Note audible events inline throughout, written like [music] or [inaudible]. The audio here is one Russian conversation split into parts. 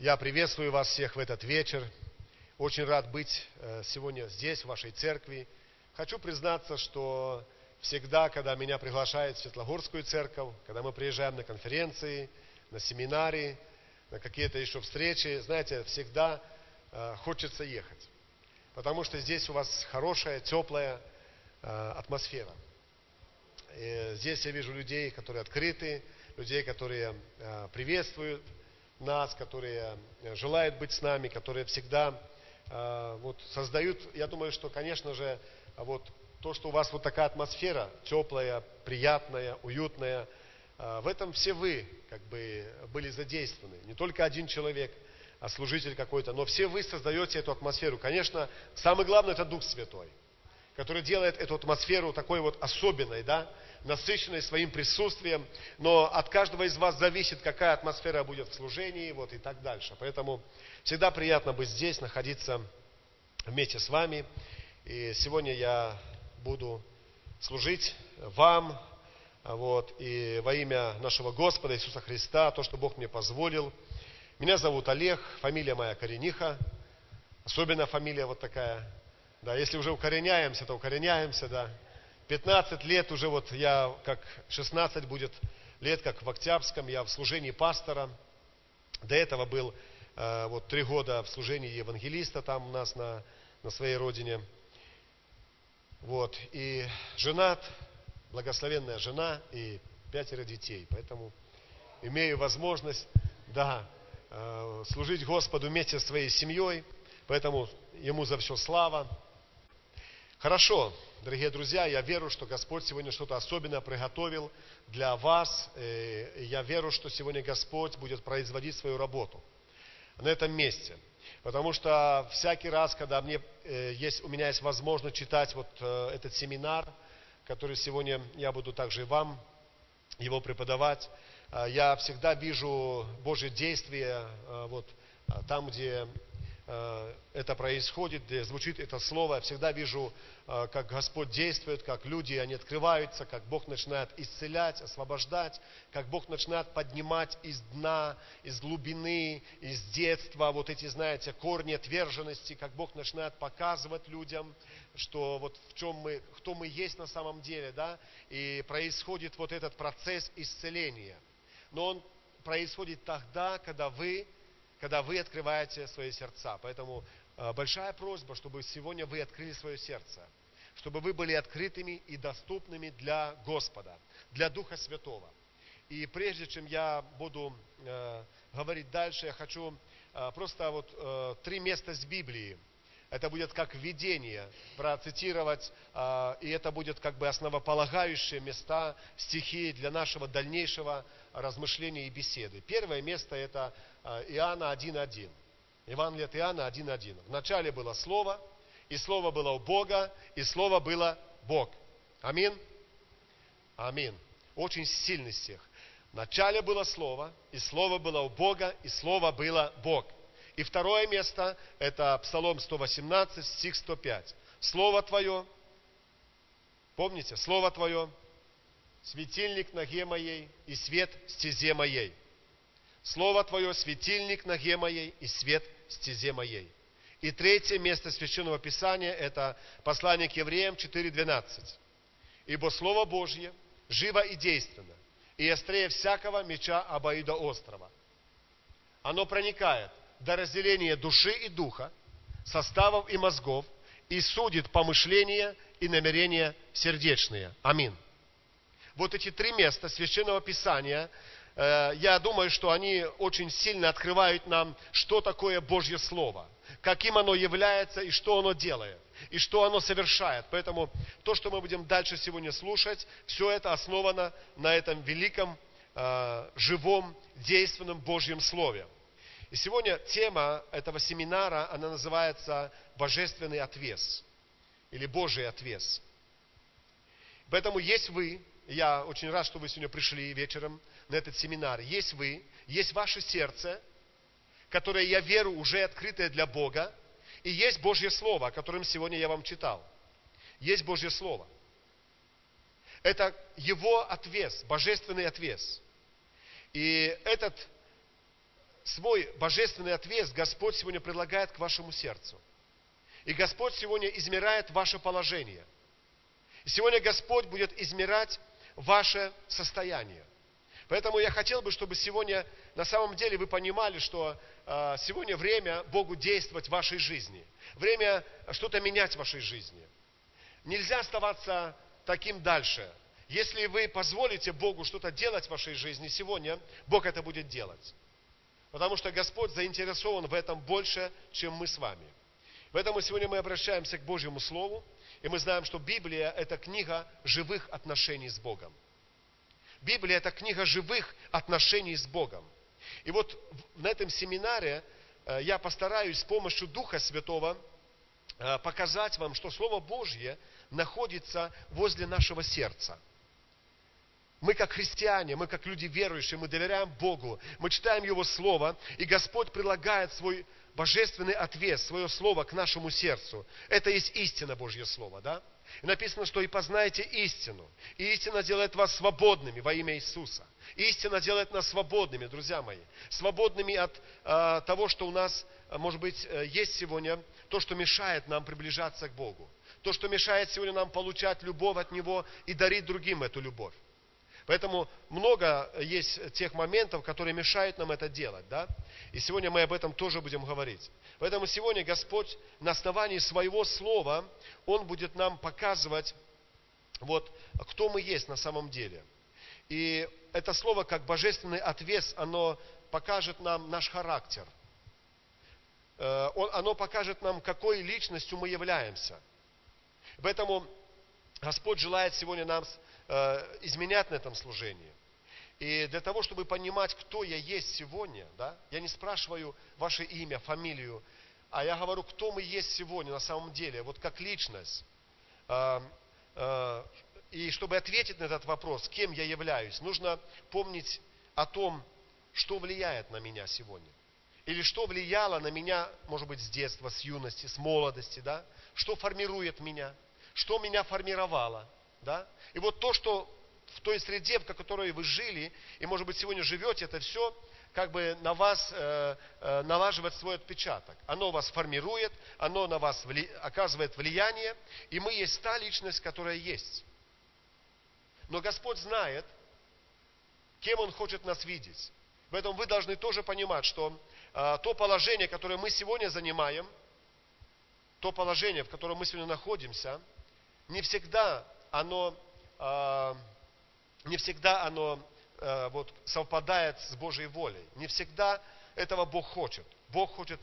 Я приветствую вас всех в этот вечер. Очень рад быть э, сегодня здесь, в вашей церкви. Хочу признаться, что всегда, когда меня приглашают в Светлогорскую церковь, когда мы приезжаем на конференции, на семинары, на какие-то еще встречи, знаете, всегда э, хочется ехать. Потому что здесь у вас хорошая, теплая э, атмосфера. И здесь я вижу людей, которые открыты, людей, которые приветствуют нас, которые э, желают быть с нами, которые всегда э, вот, создают, я думаю, что, конечно же, вот то, что у вас вот такая атмосфера, теплая, приятная, уютная, в этом все вы как бы были задействованы. Не только один человек, а служитель какой-то, но все вы создаете эту атмосферу. Конечно, самое главное это Дух Святой, который делает эту атмосферу такой вот особенной, да, насыщенной своим присутствием, но от каждого из вас зависит, какая атмосфера будет в служении, вот и так дальше. Поэтому всегда приятно быть здесь, находиться вместе с вами. И сегодня я буду служить вам, вот, и во имя нашего Господа Иисуса Христа, то, что Бог мне позволил. Меня зовут Олег, фамилия моя Корениха, особенно фамилия вот такая. Да, если уже укореняемся, то укореняемся, да. 15 лет уже вот я, как 16 будет лет, как в Октябрьском, я в служении пастора. До этого был э, вот три года в служении евангелиста там у нас на, на своей родине. Вот, и женат, благословенная жена и пятеро детей. Поэтому имею возможность, да, э, служить Господу вместе со своей семьей. Поэтому Ему за все слава. Хорошо, дорогие друзья, я верю, что Господь сегодня что-то особенное приготовил для вас. Э, я верю, что сегодня Господь будет производить свою работу на этом месте. Потому что всякий раз, когда мне э, есть, у меня есть возможность читать вот э, этот семинар, который сегодня я буду также вам его преподавать, я всегда вижу Божье действие вот там, где это происходит, где звучит это слово, я всегда вижу, э, как Господь действует, как люди, они открываются, как Бог начинает исцелять, освобождать, как Бог начинает поднимать из дна, из глубины, из детства, вот эти, знаете, корни отверженности, как Бог начинает показывать людям, что вот в чем мы, кто мы есть на самом деле, да, и происходит вот этот процесс исцеления. Но он происходит тогда, когда вы когда вы открываете свои сердца. Поэтому э, большая просьба, чтобы сегодня вы открыли свое сердце, чтобы вы были открытыми и доступными для Господа, для Духа Святого. И прежде чем я буду э, говорить дальше, я хочу э, просто вот три места с Библии. Это будет как введение, процитировать, и это будет как бы основополагающие места, стихи для нашего дальнейшего размышления и беседы. Первое место это Иоанна 1.1. Евангелие от Иоанна 1.1. Вначале было Слово, и Слово было у Бога, и Слово было Бог. Амин? Амин. Очень сильный стих. Вначале было Слово, и Слово было у Бога, и Слово было Бог. И второе место, это Псалом 118, стих 105. Слово Твое, помните, Слово Твое, светильник ноге моей и свет стезе моей. Слово Твое – светильник ноге моей и свет стезе моей. И третье место Священного Писания – это послание к евреям 4.12. «Ибо Слово Божье живо и действенно, и острее всякого меча обоидоострого. Оно проникает до разделения души и духа, составов и мозгов, и судит помышления и намерения сердечные. Аминь. Вот эти три места Священного Писания я думаю, что они очень сильно открывают нам, что такое Божье Слово, каким оно является и что оно делает, и что оно совершает. Поэтому то, что мы будем дальше сегодня слушать, все это основано на этом великом, э, живом, действенном Божьем Слове. И сегодня тема этого семинара, она называется «Божественный отвес» или Божий отвес. Поэтому есть вы, я очень рад, что вы сегодня пришли вечером на этот семинар. Есть вы, есть ваше сердце, которое, я верю, уже открытое для Бога, и есть Божье Слово, о котором сегодня я вам читал. Есть Божье Слово. Это его отвес, божественный отвес. И этот свой божественный ответ Господь сегодня предлагает к вашему сердцу. И Господь сегодня измеряет ваше положение. И сегодня Господь будет измерять ваше состояние. Поэтому я хотел бы, чтобы сегодня на самом деле вы понимали, что э, сегодня время Богу действовать в вашей жизни. Время что-то менять в вашей жизни. Нельзя оставаться таким дальше. Если вы позволите Богу что-то делать в вашей жизни сегодня, Бог это будет делать. Потому что Господь заинтересован в этом больше, чем мы с вами. Поэтому сегодня мы обращаемся к Божьему Слову, и мы знаем, что Библия – это книга живых отношений с Богом. Библия – это книга живых отношений с Богом. И вот на этом семинаре э, я постараюсь с помощью Духа Святого э, показать вам, что Слово Божье находится возле нашего сердца – мы как христиане, мы как люди верующие, мы доверяем Богу, мы читаем Его Слово, и Господь предлагает свой божественный ответ, свое Слово к нашему сердцу. Это есть истина Божье Слово, да? И написано, что и познаете истину. И истина делает вас свободными во имя Иисуса. Истина делает нас свободными, друзья мои. Свободными от э, того, что у нас, может быть, э, есть сегодня, то, что мешает нам приближаться к Богу. То, что мешает сегодня нам получать любовь от Него и дарить другим эту любовь. Поэтому много есть тех моментов, которые мешают нам это делать. Да? И сегодня мы об этом тоже будем говорить. Поэтому сегодня Господь на основании своего слова, Он будет нам показывать, вот, кто мы есть на самом деле. И это слово, как божественный ответ, оно покажет нам наш характер. Э, оно покажет нам, какой личностью мы являемся. Поэтому Господь желает сегодня нам изменять на этом служении. И для того, чтобы понимать, кто я есть сегодня, да, я не спрашиваю ваше имя, фамилию, а я говорю, кто мы есть сегодня на самом деле, вот как личность. Э, э, и чтобы ответить на этот вопрос, кем я являюсь, нужно помнить о том, что влияет на меня сегодня. Или что влияло на меня, может быть, с детства, с юности, с молодости, да? Что формирует меня, что меня формировало – да? И вот то, что в той среде, в которой вы жили, и, может быть, сегодня живете, это все как бы на вас э, э, налаживает свой отпечаток. Оно вас формирует, оно на вас вли, оказывает влияние, и мы есть та личность, которая есть. Но Господь знает, кем Он хочет нас видеть. Поэтому вы должны тоже понимать, что э, то положение, которое мы сегодня занимаем, то положение, в котором мы сегодня находимся, не всегда оно э, не всегда оно э, вот, совпадает с Божьей волей. Не всегда этого Бог хочет. Бог хочет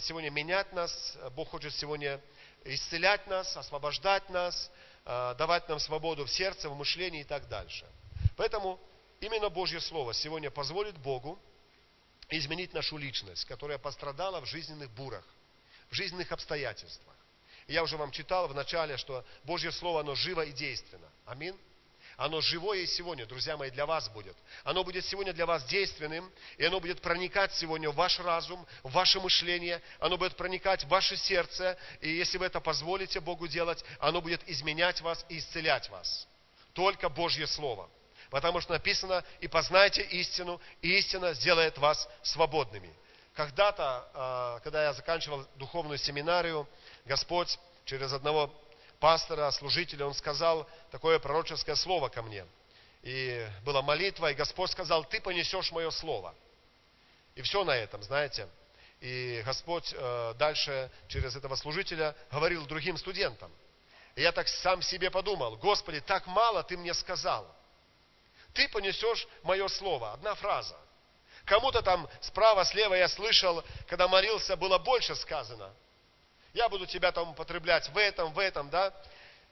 сегодня менять нас, Бог хочет сегодня исцелять нас, освобождать нас, давать нам свободу в сердце, в мышлении и так дальше. Поэтому именно Божье Слово сегодня позволит Богу изменить нашу личность, которая пострадала в жизненных бурах, в жизненных обстоятельствах. Я уже вам читал в начале, что Божье Слово, оно живо и действенно. Аминь. Оно живое и сегодня, друзья мои, для вас будет. Оно будет сегодня для вас действенным, и оно будет проникать сегодня в ваш разум, в ваше мышление, оно будет проникать в ваше сердце, и если вы это позволите Богу делать, оно будет изменять вас и исцелять вас. Только Божье Слово. Потому что написано, и познайте истину, и истина сделает вас свободными. Когда-то, а, когда я заканчивал духовную семинарию, Господь через одного пастора, служителя, он сказал такое пророческое слово ко мне. И была молитва, и Господь сказал, ты понесешь мое слово. И все на этом, знаете. И Господь э, дальше через этого служителя говорил другим студентам. И я так сам себе подумал, Господи, так мало ты мне сказал. Ты понесешь мое слово. Одна фраза. Кому-то там справа, слева я слышал, когда молился, было больше сказано. Я буду тебя там употреблять в этом, в этом, да.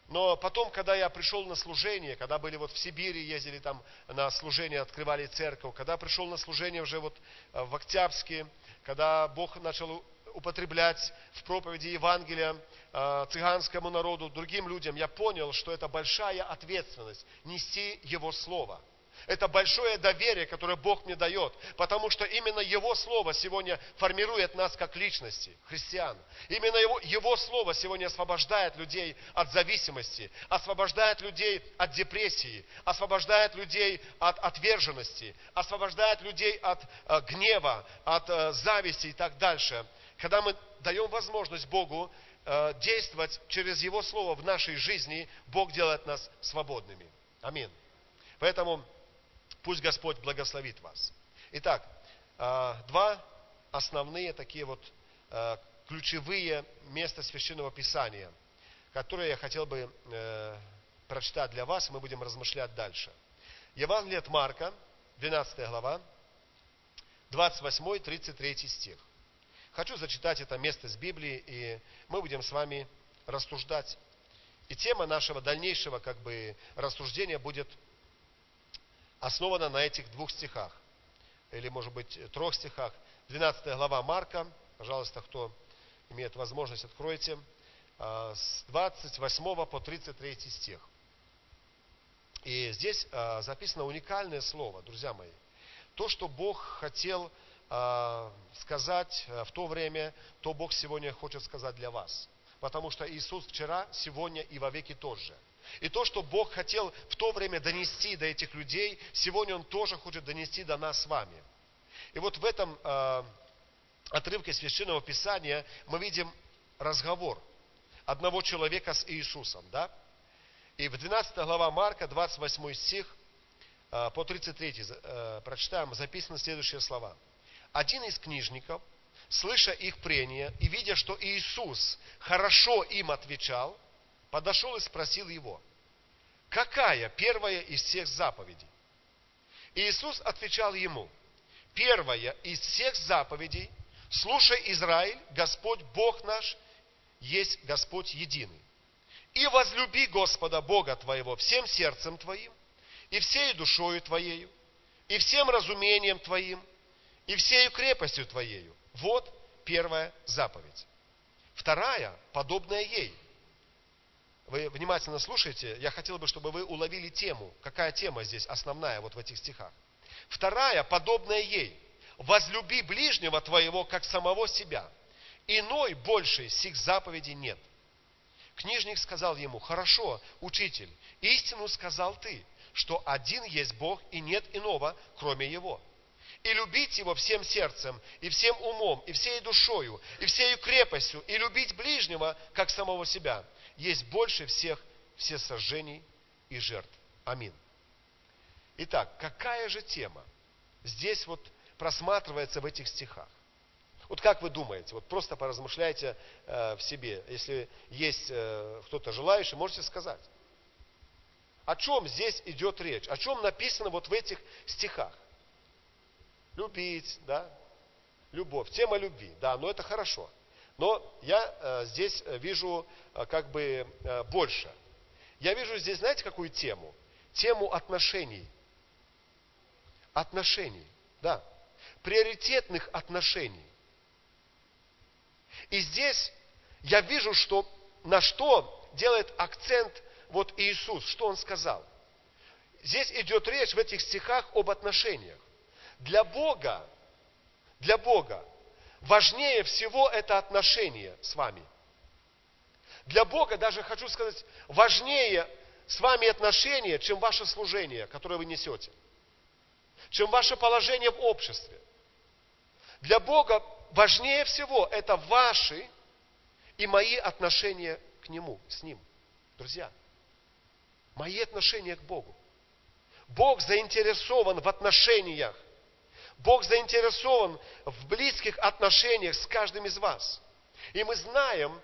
Но потом, когда я пришел на служение, когда были вот в Сибири, ездили там на служение, открывали церковь, когда пришел на служение уже вот э, в Октябрьске, когда Бог начал употреблять в проповеди Евангелия э, цыганскому народу, другим людям, я понял, что это большая ответственность нести Его Слово. Это большое доверие, которое Бог мне дает, потому что именно Его Слово сегодня формирует нас как личности, христиан. Именно Его, Его Слово сегодня освобождает людей от зависимости, освобождает людей от депрессии, освобождает людей от отверженности, освобождает людей от э, гнева, от э, зависти и так дальше. Когда мы даем возможность Богу э, действовать через Его Слово в нашей жизни, Бог делает нас свободными. Аминь. Поэтому Пусть Господь благословит вас. Итак, а, два основные такие вот а, ключевые места Священного Писания, которые я хотел бы э, прочитать для вас, мы будем размышлять дальше. Евангелие от Марка, 12 глава, 28-33 стих. Хочу зачитать это место с Библии, и мы будем с вами рассуждать. И тема нашего дальнейшего как бы рассуждения будет основана на этих двух стихах, или, может быть, трех стихах. 12 глава Марка, пожалуйста, кто имеет возможность, откройте, а, с 28 по 33 стих. И здесь а, записано уникальное слово, друзья мои. То, что Бог хотел а, сказать в то время, то Бог сегодня хочет сказать для вас. Потому что Иисус вчера, сегодня и во веки тот же. И то, что Бог хотел в то время донести до этих людей, сегодня Он тоже хочет донести до нас с вами. И вот в этом э, отрывке Священного Писания мы видим разговор одного человека с Иисусом. Да? И в 12 глава Марка, 28 стих, э, по 33 э, прочитаем, записаны следующие слова. Один из книжников, слыша их прения и видя, что Иисус хорошо им отвечал, подошел и спросил его, какая первая из всех заповедей? И Иисус отвечал ему, первая из всех заповедей, слушай, Израиль, Господь Бог наш, есть Господь единый. И возлюби Господа Бога твоего всем сердцем твоим, и всей душою твоею, и всем разумением твоим, и всею крепостью твоею. Вот первая заповедь. Вторая, подобная ей – вы внимательно слушаете, я хотел бы, чтобы вы уловили тему. Какая тема здесь основная вот в этих стихах? Вторая, подобная ей. Возлюби ближнего твоего, как самого себя. Иной больше сих заповедей нет. Книжник сказал ему, хорошо, учитель, истину сказал ты, что один есть Бог и нет иного, кроме Его. И любить Его всем сердцем, и всем умом, и всей душою, и всею крепостью, и любить ближнего, как самого себя – есть больше всех все сожжений и жертв. Амин. Итак, какая же тема здесь вот просматривается в этих стихах? Вот как вы думаете, вот просто поразмышляйте э, в себе, если есть э, кто-то желающий, можете сказать. О чем здесь идет речь? О чем написано вот в этих стихах? Любить, да? Любовь, тема любви, да, но это хорошо. Но я э, здесь э, вижу э, как бы больше. Я вижу здесь, знаете, какую тему? Тему отношений. Отношений, да. Приоритетных отношений. И здесь я вижу, что на что делает акцент вот Иисус, что Он сказал. Здесь идет речь в этих стихах об отношениях. Для Бога, для Бога важнее всего это отношение с вами. Для Бога даже хочу сказать, важнее с вами отношения, чем ваше служение, которое вы несете, чем ваше положение в обществе. Для Бога важнее всего это ваши и мои отношения к Нему, с Ним. Друзья, мои отношения к Богу. Бог заинтересован в отношениях Бог заинтересован в близких отношениях с каждым из вас. И мы знаем,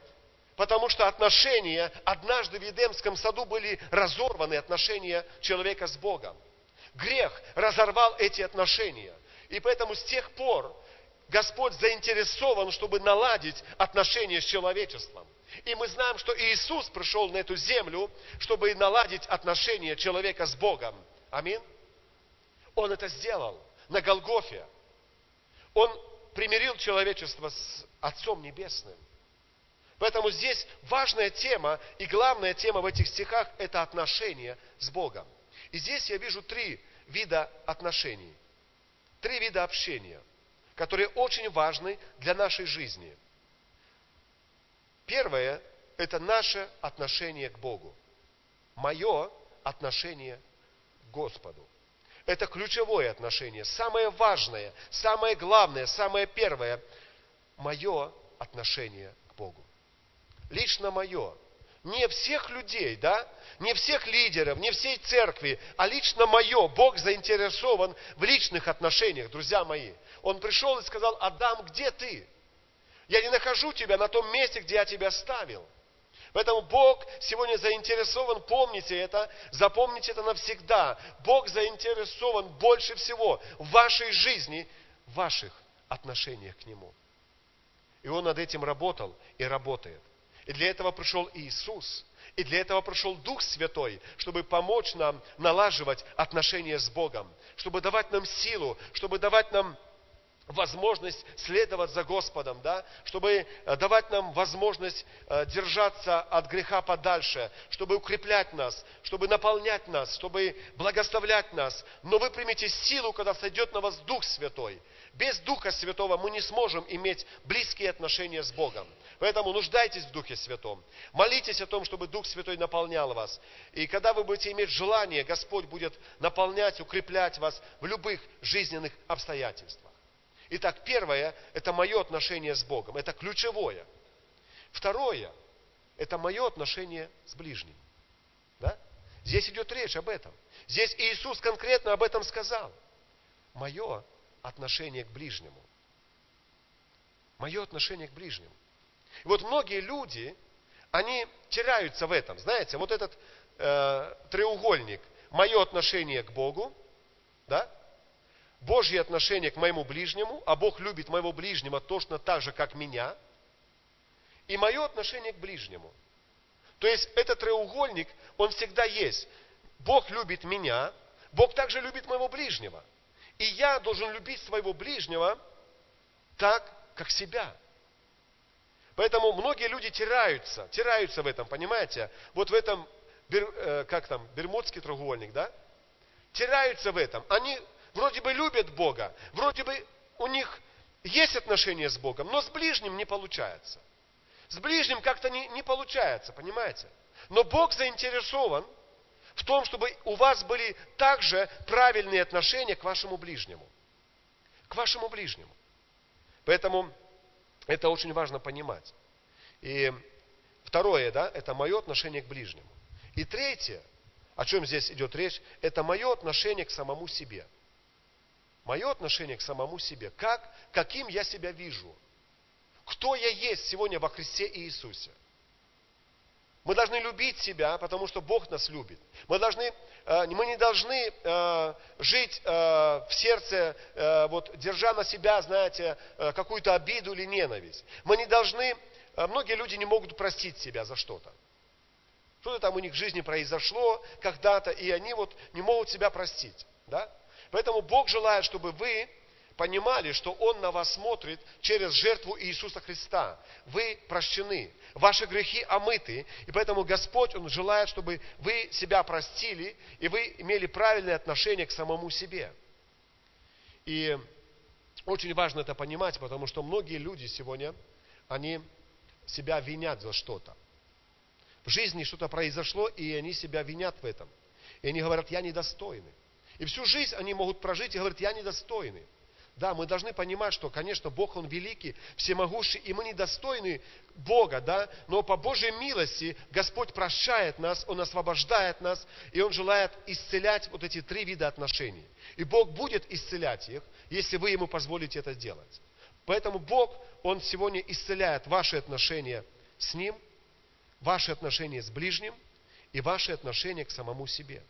потому что отношения однажды в Едемском саду были разорваны, отношения человека с Богом. Грех разорвал эти отношения. И поэтому с тех пор Господь заинтересован, чтобы наладить отношения с человечеством. И мы знаем, что Иисус пришел на эту землю, чтобы наладить отношения человека с Богом. Аминь. Он это сделал на Голгофе. Он примирил человечество с Отцом Небесным. Поэтому здесь важная тема и главная тема в этих стихах – это отношения с Богом. И здесь я вижу три вида отношений, три вида общения, которые очень важны для нашей жизни. Первое – это наше отношение к Богу. Мое отношение к Господу. Это ключевое отношение, самое важное, самое главное, самое первое – мое отношение к Богу. Лично мое. Не всех людей, да? Не всех лидеров, не всей церкви, а лично мое. Бог заинтересован в личных отношениях, друзья мои. Он пришел и сказал, Адам, где ты? Я не нахожу тебя на том месте, где я тебя ставил. Поэтому Бог сегодня заинтересован, помните это, запомните это навсегда. Бог заинтересован больше всего в вашей жизни, в ваших отношениях к Нему. И Он над этим работал и работает. И для этого пришел Иисус. И для этого пришел Дух Святой, чтобы помочь нам налаживать отношения с Богом, чтобы давать нам силу, чтобы давать нам возможность следовать за Господом, да, чтобы э, давать нам возможность э, держаться от греха подальше, чтобы укреплять нас, чтобы наполнять нас, чтобы благословлять нас. Но вы примете силу, когда сойдет на вас Дух Святой. Без Духа Святого мы не сможем иметь близкие отношения с Богом. Поэтому нуждайтесь в Духе Святом. Молитесь о том, чтобы Дух Святой наполнял вас. И когда вы будете иметь желание, Господь будет наполнять, укреплять вас в любых жизненных обстоятельствах. Итак, первое – это мое отношение с Богом. Это ключевое. Второе – это мое отношение с ближним. Да? Здесь идет речь об этом. Здесь Иисус конкретно об этом сказал. Мое отношение к ближнему. Мое отношение к ближнему. И вот многие люди, они теряются в этом. Знаете, вот этот э, треугольник. Мое отношение к Богу, да? Божье отношение к моему ближнему, а Бог любит моего ближнего точно так же, как меня, и мое отношение к ближнему. То есть этот треугольник, он всегда есть. Бог любит меня, Бог также любит моего ближнего. И я должен любить своего ближнего так, как себя. Поэтому многие люди теряются, теряются в этом, понимаете? Вот в этом, э, как там, Бермудский треугольник, да? Теряются в этом. Они вроде бы любят Бога, вроде бы у них есть отношения с Богом, но с ближним не получается. С ближним как-то не, не получается, понимаете? Но Бог заинтересован в том, чтобы у вас были также правильные отношения к вашему ближнему. К вашему ближнему. Поэтому это очень важно понимать. И второе, да, это мое отношение к ближнему. И третье, о чем здесь идет речь, это мое отношение к самому себе – Мое отношение к самому себе. Как, каким я себя вижу. Кто я есть сегодня во Христе Иисусе. Мы должны любить себя, потому что Бог нас любит. Мы, должны, э, мы не должны э, жить э, в сердце, вот, держа на себя, знаете, какую-то обиду или ненависть. Мы не должны, многие люди не могут простить себя за что-то. Что-то там у них в жизни произошло когда-то, и они вот не могут себя простить. Да? Поэтому Бог желает, чтобы вы понимали, что Он на вас смотрит через жертву Иисуса Христа. Вы прощены, ваши грехи омыты, и поэтому Господь, Он желает, чтобы вы себя простили, и вы имели правильное отношение к самому себе. И очень важно это понимать, потому что многие люди сегодня, они себя винят за что-то. В жизни что-то произошло, и они себя винят в этом. И они говорят, я недостойный. И всю жизнь они могут прожить и говорить, я недостойный. Да, мы должны понимать, что, конечно, Бог, Он великий, всемогущий, и мы недостойны Бога, да, но по Божьей милости Господь прощает нас, Он освобождает нас, и Он желает исцелять вот эти три вида отношений. И Бог будет исцелять их, если вы Ему позволите это делать. Поэтому Бог, Он сегодня исцеляет ваши отношения с Ним, ваши отношения с ближним и ваши отношения к самому себе.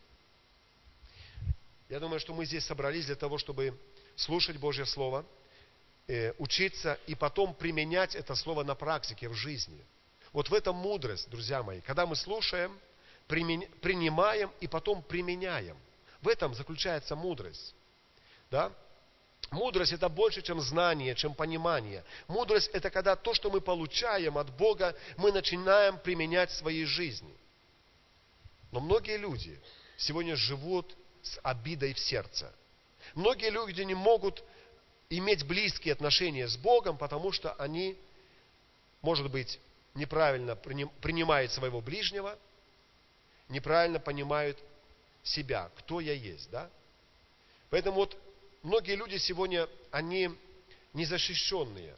Я думаю, что мы здесь собрались для того, чтобы слушать Божье Слово, э, учиться и потом применять это Слово на практике, в жизни. Вот в этом мудрость, друзья мои. Когда мы слушаем, принимаем и потом применяем. В этом заключается мудрость. Да? Мудрость это больше, чем знание, чем понимание. Мудрость это когда то, что мы получаем от Бога, мы начинаем применять в своей жизни. Но многие люди сегодня живут с обидой в сердце. Многие люди не могут иметь близкие отношения с Богом, потому что они, может быть, неправильно принимают своего ближнего, неправильно понимают себя, кто я есть, да? Поэтому вот многие люди сегодня, они незащищенные,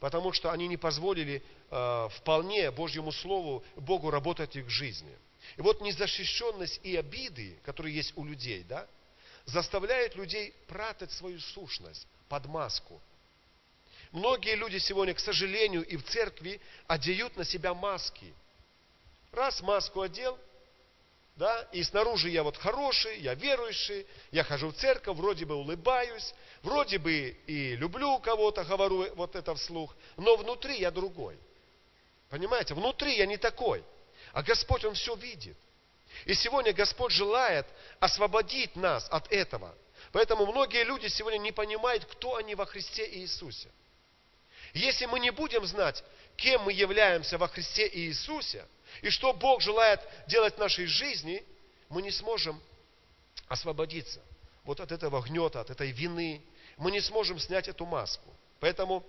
потому что они не позволили э, вполне Божьему Слову, Богу работать в их жизни. И вот незащищенность и обиды, которые есть у людей, да, заставляют людей прятать свою сущность под маску. Многие люди сегодня, к сожалению, и в церкви одеют на себя маски. Раз маску одел, да, и снаружи я вот хороший, я верующий, я хожу в церковь, вроде бы улыбаюсь, вроде бы и люблю кого-то, говорю вот это вслух, но внутри я другой. Понимаете, внутри я не такой. А Господь, Он все видит. И сегодня Господь желает освободить нас от этого. Поэтому многие люди сегодня не понимают, кто они во Христе Иисусе. Если мы не будем знать, кем мы являемся во Христе Иисусе, и что Бог желает делать в нашей жизни, мы не сможем освободиться вот от этого гнета, от этой вины. Мы не сможем снять эту маску. Поэтому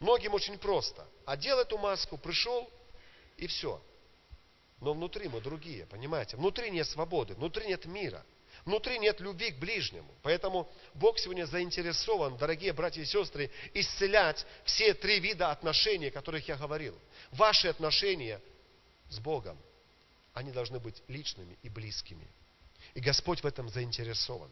многим очень просто. Одел эту маску, пришел, и все. Но внутри мы другие, понимаете? Внутри нет свободы, внутри нет мира, внутри нет любви к ближнему. Поэтому Бог сегодня заинтересован, дорогие братья и сестры, исцелять все три вида отношений, о которых я говорил. Ваши отношения с Богом, они должны быть личными и близкими. И Господь в этом заинтересован.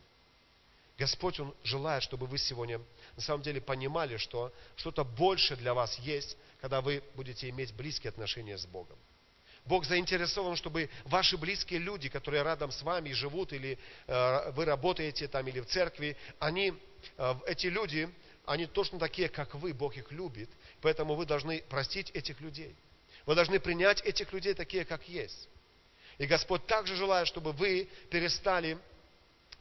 Господь, Он желает, чтобы вы сегодня на самом деле понимали, что что-то больше для вас есть, когда вы будете иметь близкие отношения с Богом. Бог заинтересован, чтобы ваши близкие люди, которые рядом с вами живут, или э, вы работаете там, или в церкви, они, э, эти люди, они точно такие, как вы, Бог их любит, поэтому вы должны простить этих людей. Вы должны принять этих людей такие, как есть. И Господь также желает, чтобы вы перестали,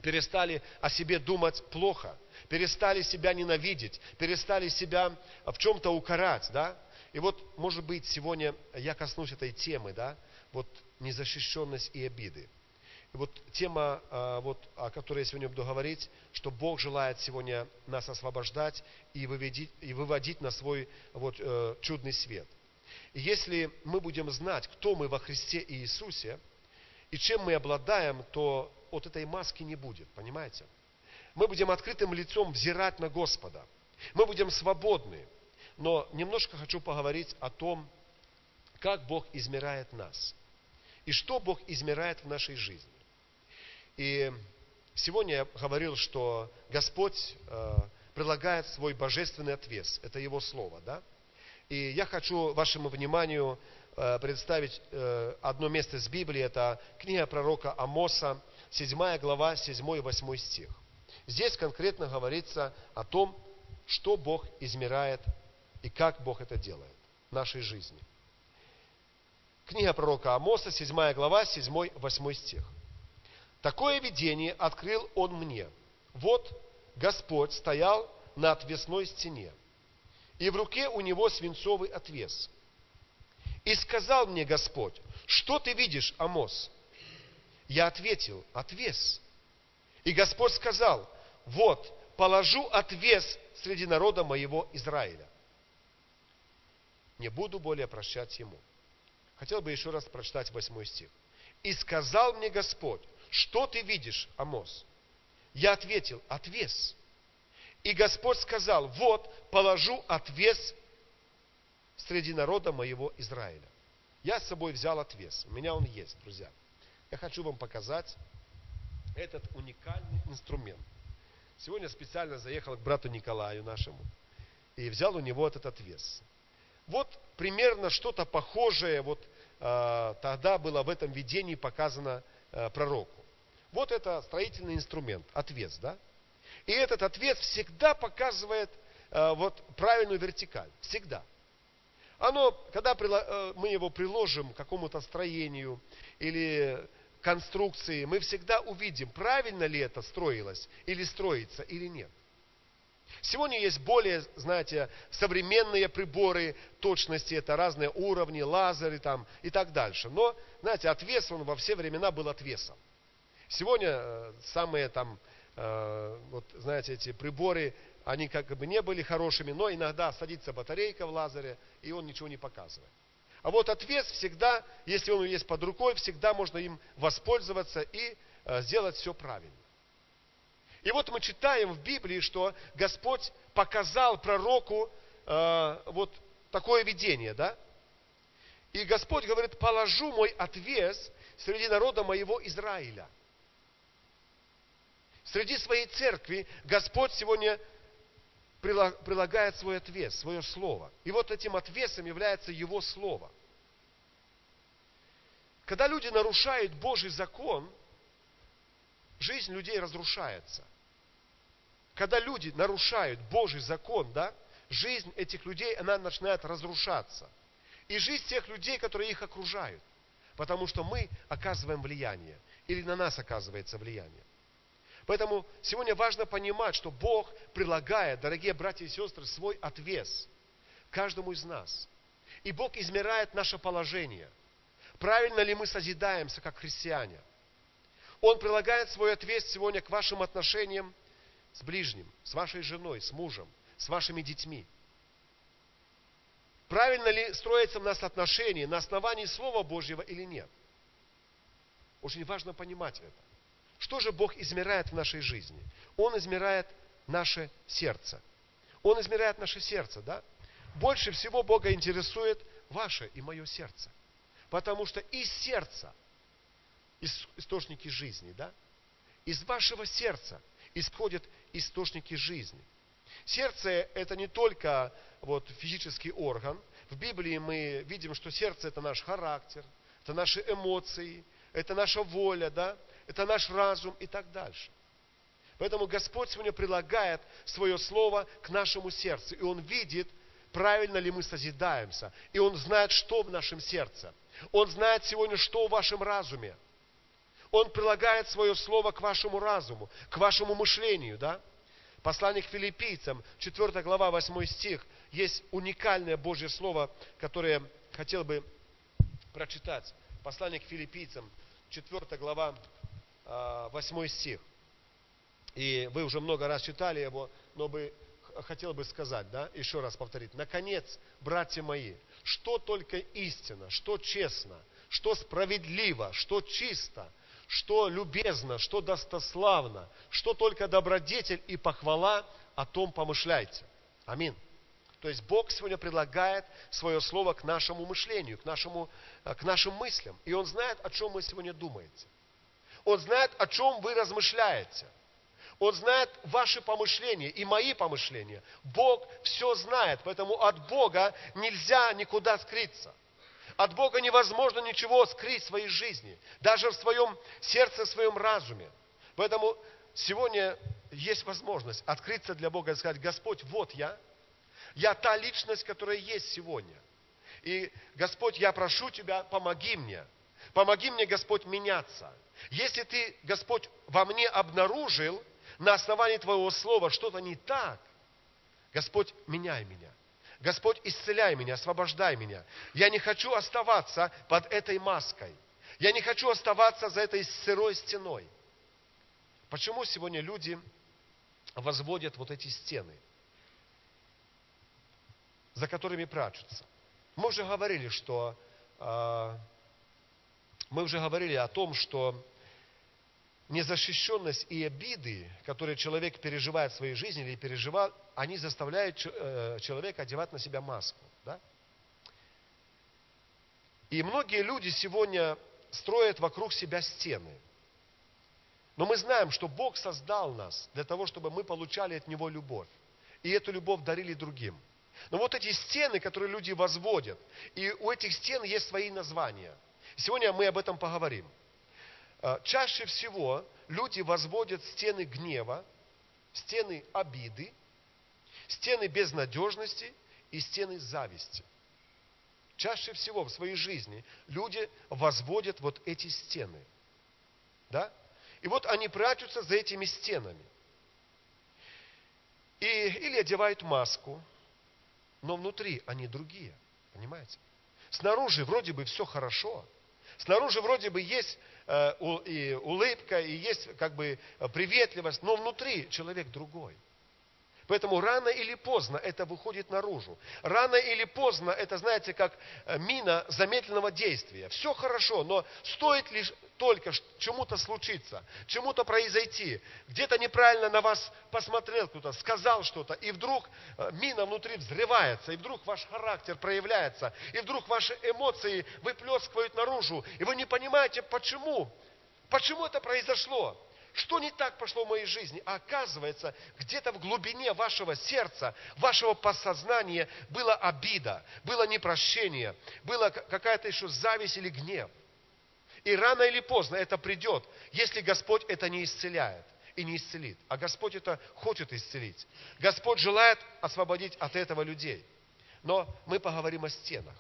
перестали о себе думать плохо, перестали себя ненавидеть, перестали себя в чем-то укорать, да? И вот, может быть, сегодня я коснусь этой темы, да, вот незащищенность и обиды. И вот тема, а, вот, о которой я сегодня буду говорить, что Бог желает сегодня нас освобождать и выводить, и выводить на свой вот, э, чудный свет – и если мы будем знать, кто мы во Христе Иисусе, и чем мы обладаем, то от этой маски не будет, понимаете? Мы будем открытым лицом взирать на Господа. Мы будем свободны. Но немножко хочу поговорить о том, как Бог измеряет нас. И что Бог измеряет в нашей жизни. И сегодня я говорил, что Господь э, предлагает свой божественный отвес. Это Его Слово, да? И я хочу вашему вниманию э, представить э, одно место из Библии. Это книга пророка Амоса, 7 глава, 7 и 8 стих. Здесь конкретно говорится о том, что Бог измеряет и как Бог это делает в нашей жизни. Книга пророка Амоса, 7 глава, 7-8 стих. Такое видение открыл он мне. Вот Господь стоял на отвесной стене, и в руке у него свинцовый отвес. И сказал мне Господь, что ты видишь, Амос? Я ответил, отвес. И Господь сказал, вот, положу отвес среди народа моего Израиля. Не буду более прощать ему. Хотел бы еще раз прочитать восьмой стих. И сказал мне Господь, что ты видишь, Амос? Я ответил, отвес. И Господь сказал, вот, положу отвес среди народа моего Израиля. Я с собой взял отвес. У меня он есть, друзья. Я хочу вам показать этот уникальный инструмент. Сегодня специально заехал к брату Николаю нашему и взял у него этот отвес. Вот примерно что-то похожее вот э, тогда было в этом видении показано э, пророку. Вот это строительный инструмент, отвес, да? И этот ответ всегда показывает э, вот правильную вертикаль. Всегда. Оно, когда э, мы его приложим к какому-то строению или конструкции, мы всегда увидим, правильно ли это строилось, или строится, или нет. Сегодня есть более, знаете, современные приборы точности, это разные уровни, лазеры там и так дальше. Но, знаете, отвес, он во все времена был отвесом. Сегодня э, самые там, э, вот знаете, эти приборы, они как бы не были хорошими, но иногда садится батарейка в лазере, и он ничего не показывает. А вот отвес всегда, если он есть под рукой, всегда можно им воспользоваться и э, сделать все правильно. И вот мы читаем в Библии, что Господь показал пророку э, вот такое видение, да? И Господь говорит, положу мой отвес среди народа моего Израиля. Среди своей церкви Господь сегодня прилагает свой отвес, свое слово. И вот этим отвесом является Его слово. Когда люди нарушают Божий закон, жизнь людей разрушается. Когда люди нарушают Божий закон, да, жизнь этих людей, она начинает разрушаться. И жизнь тех людей, которые их окружают. Потому что мы оказываем влияние. Или на нас оказывается влияние. Поэтому сегодня важно понимать, что Бог прилагает, дорогие братья и сестры, свой отвес каждому из нас. И Бог измеряет наше положение. Правильно ли мы созидаемся, как христиане? Он прилагает свой ответ сегодня к вашим отношениям с ближним, с вашей женой, с мужем, с вашими детьми. Правильно ли строятся у нас отношения на основании Слова Божьего или нет? Очень важно понимать это. Что же Бог измеряет в нашей жизни? Он измеряет наше сердце. Он измеряет наше сердце, да? Больше всего Бога интересует ваше и мое сердце. Потому что из сердца источники жизни, да? Из вашего сердца исходят источники жизни. Сердце – это не только вот, физический орган. В Библии мы видим, что сердце – это наш характер, это наши эмоции, это наша воля, да? это наш разум и так дальше. Поэтому Господь сегодня прилагает свое слово к нашему сердцу, и Он видит, правильно ли мы созидаемся, и Он знает, что в нашем сердце. Он знает сегодня, что в вашем разуме. Он прилагает свое слово к вашему разуму, к вашему мышлению, да? Послание к филиппийцам, 4 глава, 8 стих, есть уникальное Божье слово, которое хотел бы прочитать. Послание к филиппийцам, 4 глава, 8 стих. И вы уже много раз читали его, но бы хотел бы сказать, да, еще раз повторить. Наконец, братья мои, что только истина, что честно, что справедливо, что чисто, что любезно, что достославно, что только добродетель и похвала, о том помышляйте. Аминь. То есть Бог сегодня предлагает свое слово к нашему мышлению, к, нашему, к нашим мыслям. И Он знает, о чем вы сегодня думаете. Он знает, о чем вы размышляете. Он знает ваши помышления и мои помышления. Бог все знает, поэтому от Бога нельзя никуда скрыться. От Бога невозможно ничего скрыть в своей жизни, даже в своем сердце, в своем разуме. Поэтому сегодня есть возможность открыться для Бога и сказать, Господь, вот я, я та личность, которая есть сегодня. И, Господь, я прошу Тебя, помоги мне. Помоги мне, Господь, меняться. Если ты, Господь, во мне обнаружил на основании Твоего Слова что-то не так, Господь, меняй меня. Господь, исцеляй меня, освобождай меня. Я не хочу оставаться под этой маской. Я не хочу оставаться за этой сырой стеной. Почему сегодня люди возводят вот эти стены, за которыми прячутся? Мы уже говорили, что э, мы уже говорили о том, что незащищенность и обиды, которые человек переживает в своей жизни или переживал, они заставляют э, человека одевать на себя маску. Да? И многие люди сегодня строят вокруг себя стены. Но мы знаем, что Бог создал нас для того, чтобы мы получали от Него любовь. И эту любовь дарили другим. Но вот эти стены, которые люди возводят, и у этих стен есть свои названия. Сегодня мы об этом поговорим. А, чаще всего люди возводят стены гнева, стены обиды, стены безнадежности и стены зависти. Чаще всего в своей жизни люди возводят вот эти стены. Да? И вот они прячутся за этими стенами. И, или одевают маску, но внутри они другие. Понимаете? Снаружи вроде бы все хорошо, Снаружи вроде бы есть э, улыбка, и есть как бы приветливость, но внутри человек другой. Поэтому рано или поздно это выходит наружу. Рано или поздно это, знаете, как э, мина замедленного действия. Все хорошо, но стоит лишь только чему-то случиться, чему-то произойти. Где-то неправильно на вас посмотрел кто-то, сказал что-то, и вдруг э, мина внутри взрывается, и вдруг ваш характер проявляется, и вдруг ваши эмоции выплескивают наружу, и вы не понимаете, почему. Почему это произошло? Что не так пошло в моей жизни? А оказывается, где-то в глубине вашего сердца, вашего подсознания была обида, было непрощение, была какая-то еще зависть или гнев. И рано или поздно это придет, если Господь это не исцеляет и не исцелит. А Господь это хочет исцелить. Господь желает освободить от этого людей. Но мы поговорим о стенах.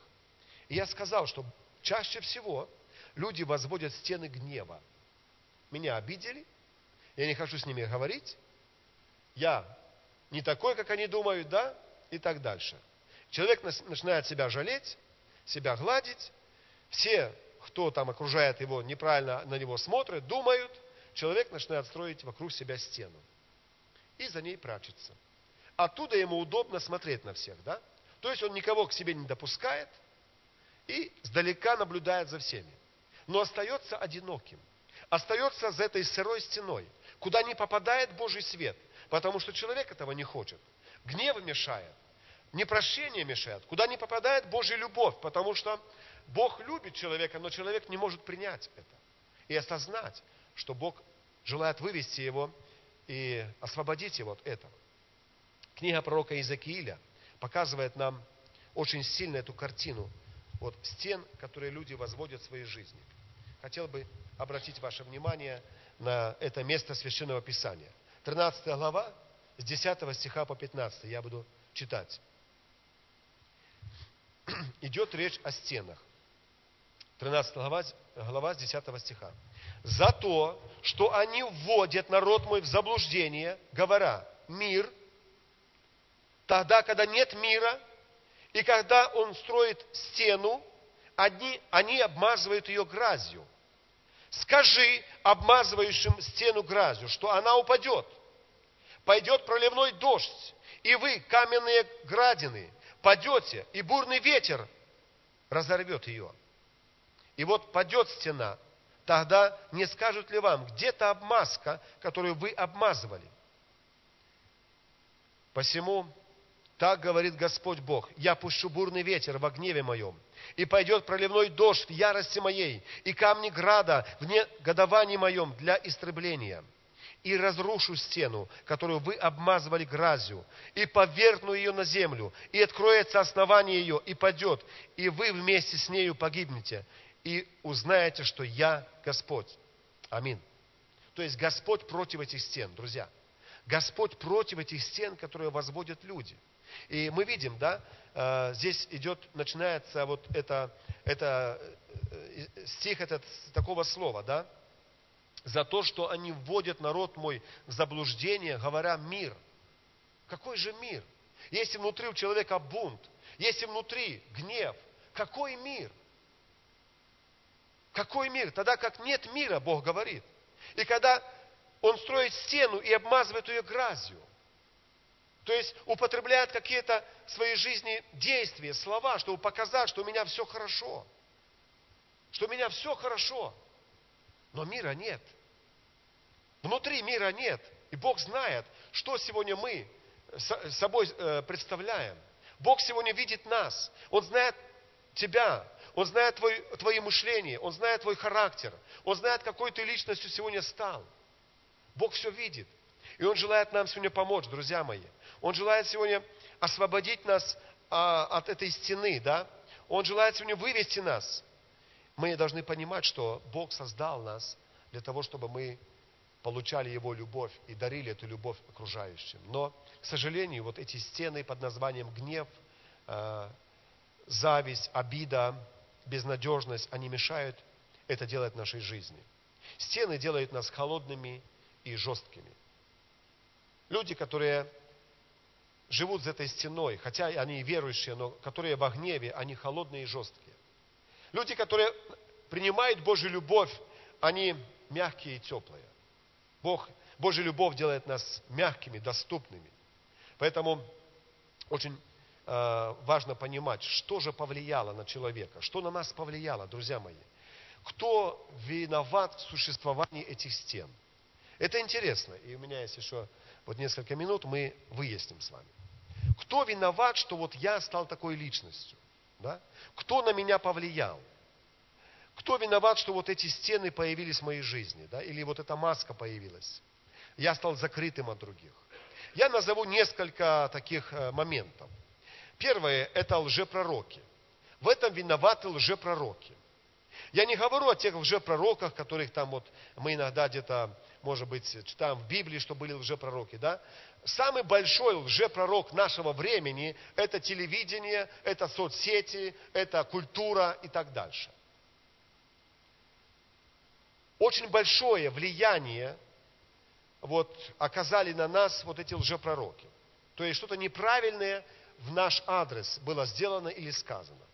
И я сказал, что чаще всего люди возводят стены гнева. Меня обидели, я не хочу с ними говорить, я не такой, как они думают, да, и так дальше. Человек начинает себя жалеть, себя гладить, все, кто там окружает его, неправильно на него смотрят, думают, человек начинает строить вокруг себя стену. И за ней прячется. Оттуда ему удобно смотреть на всех, да? То есть он никого к себе не допускает и сдалека наблюдает за всеми. Но остается одиноким. Остается за этой сырой стеной – куда не попадает Божий свет, потому что человек этого не хочет. Гнев мешает, непрощение мешает, куда не попадает Божья любовь, потому что Бог любит человека, но человек не может принять это и осознать, что Бог желает вывести его и освободить его от этого. Книга пророка Иезекииля показывает нам очень сильно эту картину вот стен, которые люди возводят в своей жизни. Хотел бы обратить ваше внимание на это место Священного Писания. 13 глава, с 10 стиха по 15 я буду читать. [clears throat] Идет речь о стенах. 13 глава, глава с 10 стиха. «За то, что они вводят народ мой в заблуждение, говоря, мир, тогда, когда нет мира, и когда он строит стену, они, они обмазывают ее грязью, Скажи обмазывающим стену грязью, что она упадет. Пойдет проливной дождь, и вы, каменные градины, падете, и бурный ветер разорвет ее. И вот падет стена, тогда не скажут ли вам, где-то обмазка, которую вы обмазывали? Посему так говорит Господь Бог, я пущу бурный ветер во гневе моем, и пойдет проливной дождь в ярости моей, и камни града в негодовании моем для истребления. И разрушу стену, которую вы обмазывали грязью, и поверхну ее на землю, и откроется основание ее, и падет, и вы вместе с нею погибнете, и узнаете, что я Господь. Аминь. То есть Господь против этих стен, друзья. Господь против этих стен, которые возводят люди – и мы видим, да, э, здесь идет, начинается вот это, это э, стих этот такого слова, да, за то, что они вводят народ мой в заблуждение, говоря мир. Какой же мир? Если внутри у человека бунт, если внутри гнев, какой мир? Какой мир? Тогда как нет мира, Бог говорит. И когда он строит стену и обмазывает ее грязью – то есть употребляет какие-то в своей жизни действия, слова, чтобы показать, что у меня все хорошо. Что у меня все хорошо. Но мира нет. Внутри мира нет. И Бог знает, что сегодня мы собой э, представляем. Бог сегодня видит нас. Он знает тебя. Он знает твой, твои мышления. Он знает твой характер. Он знает, какой ты личностью сегодня стал. Бог все видит. И Он желает нам сегодня помочь, друзья мои. Он желает сегодня освободить нас а, от этой стены, да? Он желает сегодня вывести нас. Мы должны понимать, что Бог создал нас для того, чтобы мы получали Его любовь и дарили эту любовь окружающим. Но, к сожалению, вот эти стены под названием гнев, э, зависть, обида, безнадежность, они мешают это делать в нашей жизни. Стены делают нас холодными и жесткими. Люди, которые живут за этой стеной, хотя они верующие, но которые во гневе, они холодные и жесткие. Люди, которые принимают Божью любовь, они мягкие и теплые. Бог, Божья любовь делает нас мягкими, доступными. Поэтому очень э, важно понимать, что же повлияло на человека, что на нас повлияло, друзья мои. Кто виноват в существовании этих стен? Это интересно, и у меня есть еще вот несколько минут, мы выясним с вами. Кто виноват, что вот я стал такой личностью? Да? Кто на меня повлиял? Кто виноват, что вот эти стены появились в моей жизни? Да? Или вот эта маска появилась? Я стал закрытым от других. Я назову несколько таких э, моментов. Первое – это лжепророки. В этом виноваты лжепророки. Я не говорю о тех лжепророках, которых там вот мы иногда где-то, может быть, читаем в Библии, что были лжепророки, да? Самый большой лжепророк нашего времени – это телевидение, это соцсети, это культура и так дальше. Очень большое влияние вот, оказали на нас вот эти лжепророки. То есть что-то неправильное в наш адрес было сделано или сказано.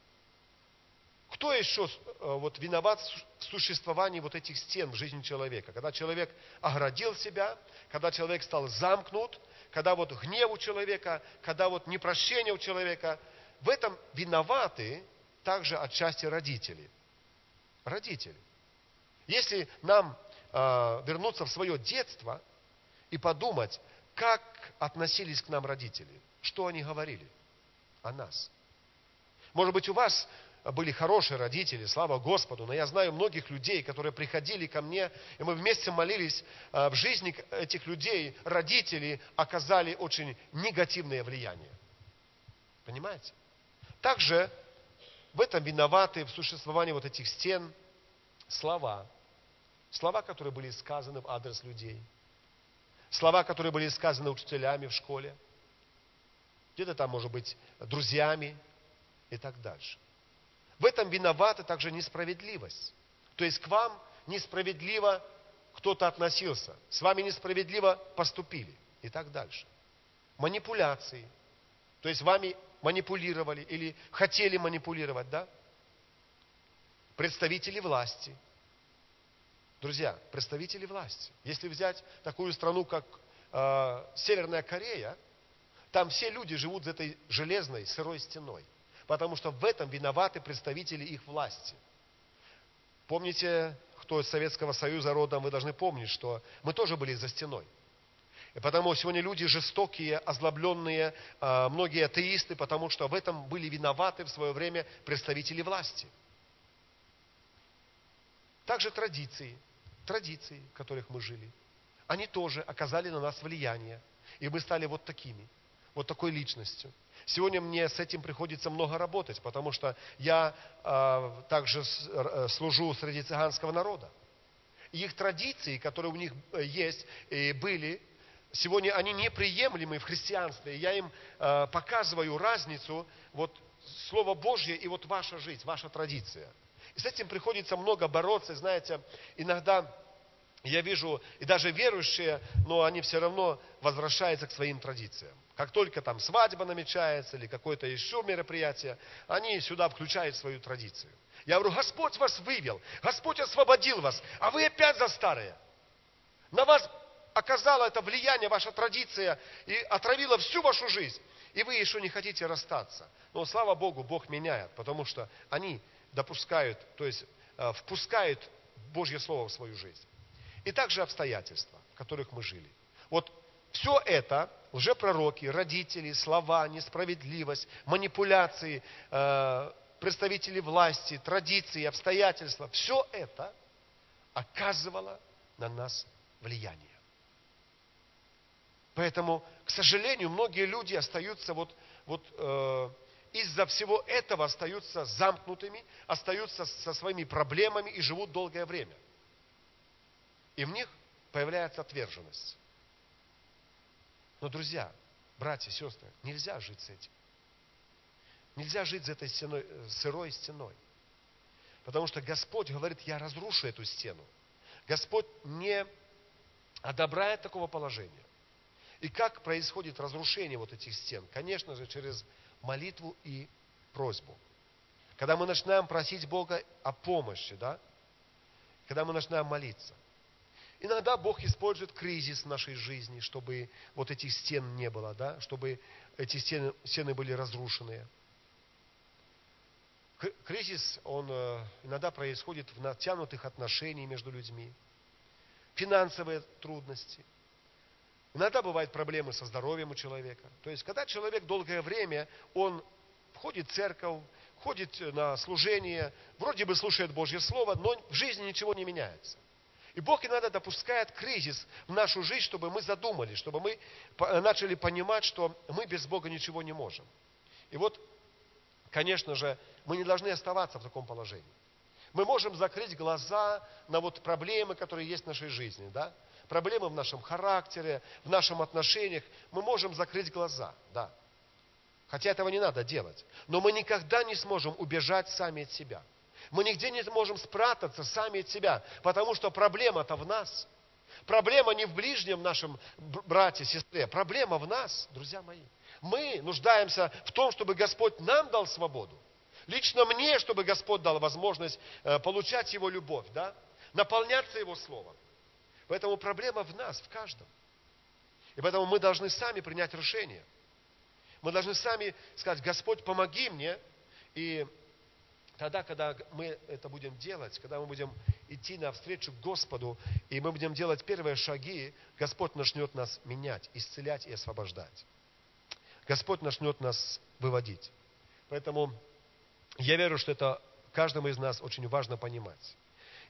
Кто еще э, вот, виноват в существовании вот этих стен в жизни человека? Когда человек оградил себя, когда человек стал замкнут, когда вот гнев у человека, когда вот непрощение у человека. В этом виноваты также отчасти родители. Родители. Если нам э, вернуться в свое детство и подумать, как относились к нам родители, что они говорили о нас. Может быть, у вас были хорошие родители, слава Господу, но я знаю многих людей, которые приходили ко мне, и мы вместе молились, а, в жизни этих людей родители оказали очень негативное влияние. Понимаете? Также в этом виноваты в существовании вот этих стен слова. Слова, которые были сказаны в адрес людей. Слова, которые были сказаны учителями в школе. Где-то там, может быть, друзьями и так дальше. В этом виновата также несправедливость. То есть к вам несправедливо кто-то относился, с вами несправедливо поступили и так дальше. Манипуляции. То есть вами манипулировали или хотели манипулировать, да? Представители власти. Друзья, представители власти. Если взять такую страну, как э, Северная Корея, там все люди живут за этой железной сырой стеной – потому что в этом виноваты представители их власти. Помните, кто из Советского Союза родом, вы должны помнить, что мы тоже были за стеной. И потому сегодня люди жестокие, озлобленные, а, многие атеисты, потому что в этом были виноваты в свое время представители власти. Также традиции, традиции, в которых мы жили, они тоже оказали на нас влияние. И мы стали вот такими, вот такой личностью. Сегодня мне с этим приходится много работать, потому что я э, также э, служу среди цыганского народа. Их традиции, которые у них э, есть и были, сегодня они неприемлемы в христианстве. Я им э, показываю разницу, вот Слово Божье и вот ваша жизнь, ваша традиция. И с этим приходится много бороться. Знаете, иногда я вижу, и даже верующие, но они все равно возвращаются к своим традициям. Как только там свадьба намечается или какое-то еще мероприятие, они сюда включают свою традицию. Я говорю, Господь вас вывел, Господь освободил вас, а вы опять за старое. На вас оказало это влияние, ваша традиция, и отравила всю вашу жизнь. И вы еще не хотите расстаться. Но слава Богу, Бог меняет, потому что они допускают, то есть э, впускают Божье Слово в свою жизнь. И также обстоятельства, в которых мы жили. Вот все это, лжепророки, родители, слова, несправедливость, манипуляции, э, представители власти, традиции, обстоятельства, все это оказывало на нас влияние. Поэтому, к сожалению, многие люди остаются вот, вот э, из-за всего этого остаются замкнутыми, остаются со своими проблемами и живут долгое время. И в них появляется отверженность. Но, друзья, братья, сестры, нельзя жить с этим. Нельзя жить за этой стеной, э, сырой стеной. Потому что Господь говорит, я разрушу эту стену. Господь не одобряет такого положения. И как происходит разрушение вот этих стен? Конечно же, через молитву и просьбу. Когда мы начинаем просить Бога о помощи, да, когда мы начинаем молиться. Иногда Бог использует кризис в нашей жизни, чтобы вот этих стен не было, да, чтобы эти стены, стены были разрушены. Кризис, он э, иногда происходит в натянутых отношениях между людьми, финансовые трудности. Иногда бывают проблемы со здоровьем у человека. То есть, когда человек долгое время, он входит в церковь, ходит на служение, вроде бы слушает Божье Слово, но в жизни ничего не меняется. И Бог иногда допускает кризис в нашу жизнь, чтобы мы задумались, чтобы мы начали понимать, что мы без Бога ничего не можем. И вот, конечно же, мы не должны оставаться в таком положении. Мы можем закрыть глаза на вот проблемы, которые есть в нашей жизни, да? Проблемы в нашем характере, в наших отношениях. Мы можем закрыть глаза, да. Хотя этого не надо делать. Но мы никогда не сможем убежать сами от себя. Мы нигде не можем спрятаться сами от себя, потому что проблема-то в нас. Проблема не в ближнем нашем брате, сестре. Проблема в нас, друзья мои. Мы нуждаемся в том, чтобы Господь нам дал свободу. Лично мне, чтобы Господь дал возможность э, получать Его любовь, да? наполняться Его Словом. Поэтому проблема в нас, в каждом. И поэтому мы должны сами принять решение. Мы должны сами сказать, Господь, помоги мне. И тогда, когда мы это будем делать, когда мы будем идти навстречу Господу, и мы будем делать первые шаги, Господь начнет нас менять, исцелять и освобождать. Господь начнет нас выводить. Поэтому я верю, что это каждому из нас очень важно понимать.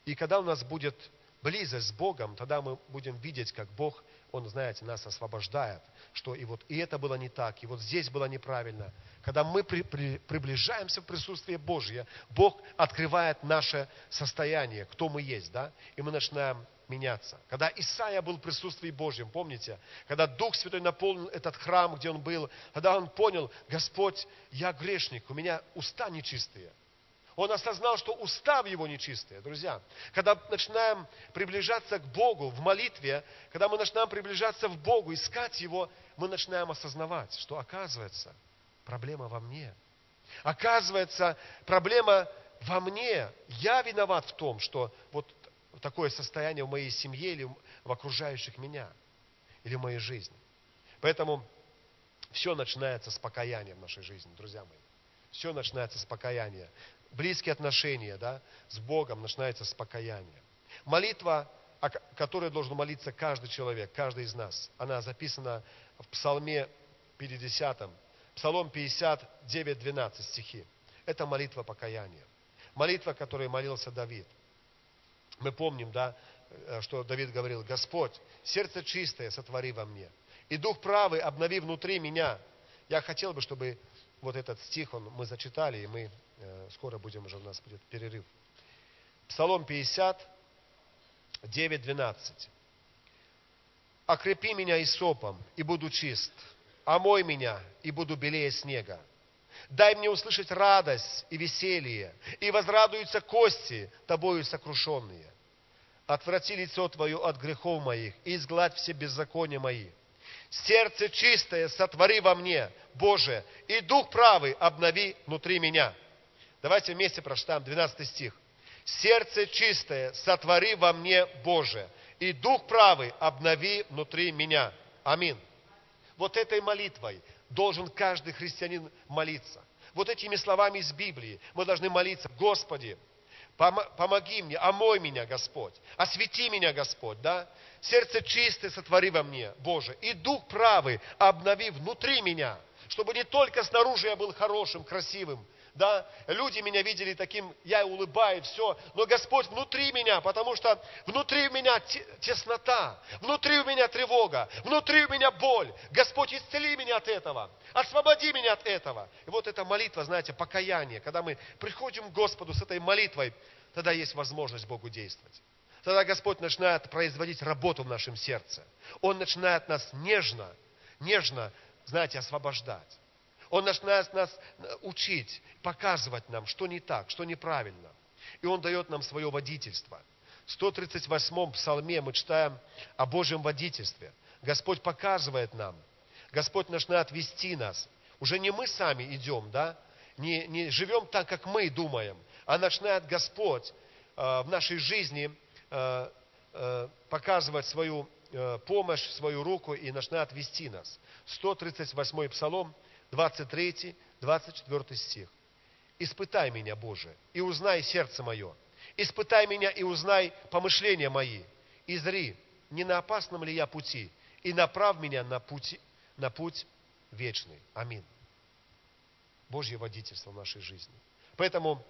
И когда у нас будет близость с Богом, тогда мы будем видеть, как Бог, Он, знаете, нас освобождает, что и вот и это было не так, и вот здесь было неправильно. Когда мы при, при, приближаемся в присутствие Божье, Бог открывает наше состояние, кто мы есть, да, и мы начинаем меняться. Когда Исаия был в присутствии Божьем, помните, когда Дух Святой наполнил этот храм, где он был, когда он понял, Господь, я грешник, у меня уста нечистые. Он осознал, что устав его нечистые. Друзья, когда начинаем приближаться к Богу в молитве, когда мы начинаем приближаться в Богу, искать Его, мы начинаем осознавать, что оказывается, проблема во мне. Оказывается, проблема во мне. Я виноват в том, что вот такое состояние в моей семье или в окружающих меня, или в моей жизни. Поэтому все начинается с покаяния в нашей жизни, друзья мои. Все начинается с покаяния близкие отношения да, с Богом начинаются с покаяния. Молитва, о которой должен молиться каждый человек, каждый из нас, она записана в Псалме 50, Псалом 59, 12 стихи. Это молитва покаяния. Молитва, которой молился Давид. Мы помним, да, э, что Давид говорил, Господь, сердце чистое сотвори во мне, и дух правый обнови внутри меня. Я хотел бы, чтобы вот этот стих он, мы зачитали, и мы Э, скоро будем уже, у нас будет перерыв. Псалом 50, 9, 12. «Окрепи меня сопом и буду чист, омой меня, и буду белее снега. Дай мне услышать радость и веселье, и возрадуются кости, тобою сокрушенные. Отврати лицо Твое от грехов моих, и изгладь все беззакония мои. Сердце чистое сотвори во мне, Боже, и дух правый обнови внутри меня». Давайте вместе прочитаем 12 стих. «Сердце чистое сотвори во мне, Боже, и дух правый обнови внутри меня». Аминь. Вот этой молитвой должен каждый христианин молиться. Вот этими словами из Библии мы должны молиться. Господи, помоги мне, омой меня, Господь, освети меня, Господь, да? Сердце чистое сотвори во мне, Боже, и дух правый обнови внутри меня, чтобы не только снаружи я был хорошим, красивым, да, люди меня видели таким, я улыбаюсь, все, но Господь внутри меня, потому что внутри у меня теснота, внутри у меня тревога, внутри у меня боль. Господь, исцели меня от этого, освободи меня от этого. И вот эта молитва, знаете, покаяние, когда мы приходим к Господу с этой молитвой, тогда есть возможность Богу действовать. Тогда Господь начинает производить работу в нашем сердце. Он начинает нас нежно, нежно, знаете, освобождать. Он начинает нас э, учить, показывать нам, что не так, что неправильно. И Он дает нам свое водительство. В 138-м псалме мы читаем о Божьем водительстве. Господь показывает нам. Господь начинает вести нас. Уже не мы сами идем, да? Не, не живем так, как мы думаем, а начинает Господь э, в нашей жизни э, э, показывать свою э, помощь, свою руку и начинает вести нас. 138 Псалом, 23, 24 стих. «Испытай меня, Боже, и узнай сердце мое. Испытай меня и узнай помышления мои. И зри, не на опасном ли я пути, и направь меня на, пути, на путь вечный. Аминь. Божье водительство в нашей жизни. Поэтому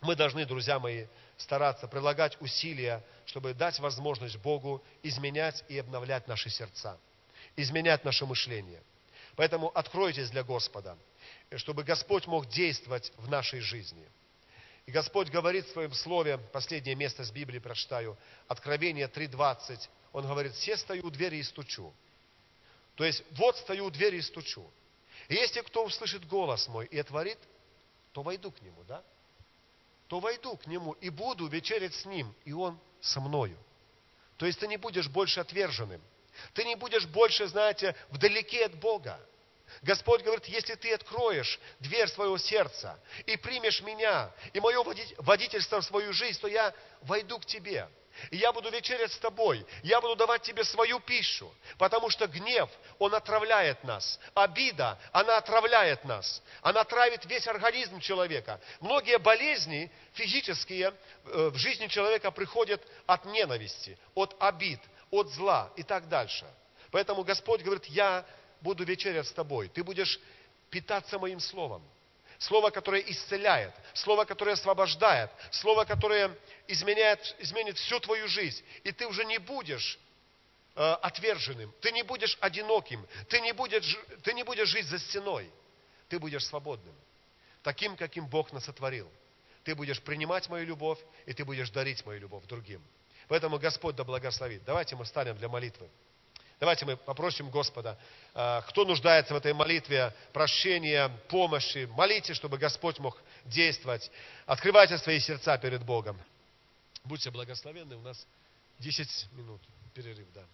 мы должны, друзья мои, стараться прилагать усилия, чтобы дать возможность Богу изменять и обновлять наши сердца, изменять наше мышление. Поэтому откройтесь для Господа, чтобы Господь мог действовать в нашей жизни. И Господь говорит в своем слове, последнее место с Библии прочитаю, Откровение 3.20, Он говорит, все стою у двери и стучу. То есть, вот стою у двери и стучу. И если кто услышит голос мой и отворит, то войду к нему, да? То войду к нему и буду вечерять с ним, и он со мною. То есть ты не будешь больше отверженным. Ты не будешь больше, знаете, вдалеке от Бога. Господь говорит, если ты откроешь дверь своего сердца и примешь меня и мое водительство в свою жизнь, то я войду к тебе. И я буду вечерять с тобой. Я буду давать тебе свою пищу. Потому что гнев, он отравляет нас. Обида, она отравляет нас. Она травит весь организм человека. Многие болезни физические э, в жизни человека приходят от ненависти, от обид, от зла и так дальше. Поэтому Господь говорит, я буду вечерять с тобой. Ты будешь питаться моим словом. Слово, которое исцеляет, Слово, которое освобождает, Слово, которое изменяет, изменит всю твою жизнь. И ты уже не будешь э, отверженным, ты не будешь одиноким, ты не будешь, ты не будешь жить за стеной, ты будешь свободным, таким, каким Бог нас сотворил. Ты будешь принимать мою любовь, и ты будешь дарить мою любовь другим. Поэтому Господь да благословит. Давайте мы встанем для молитвы. Давайте мы попросим Господа, а, кто нуждается в этой молитве, прощения, помощи, молите, чтобы Господь мог действовать. Открывайте свои сердца перед Богом. Будьте благословенны, у нас 10 минут перерыв, да.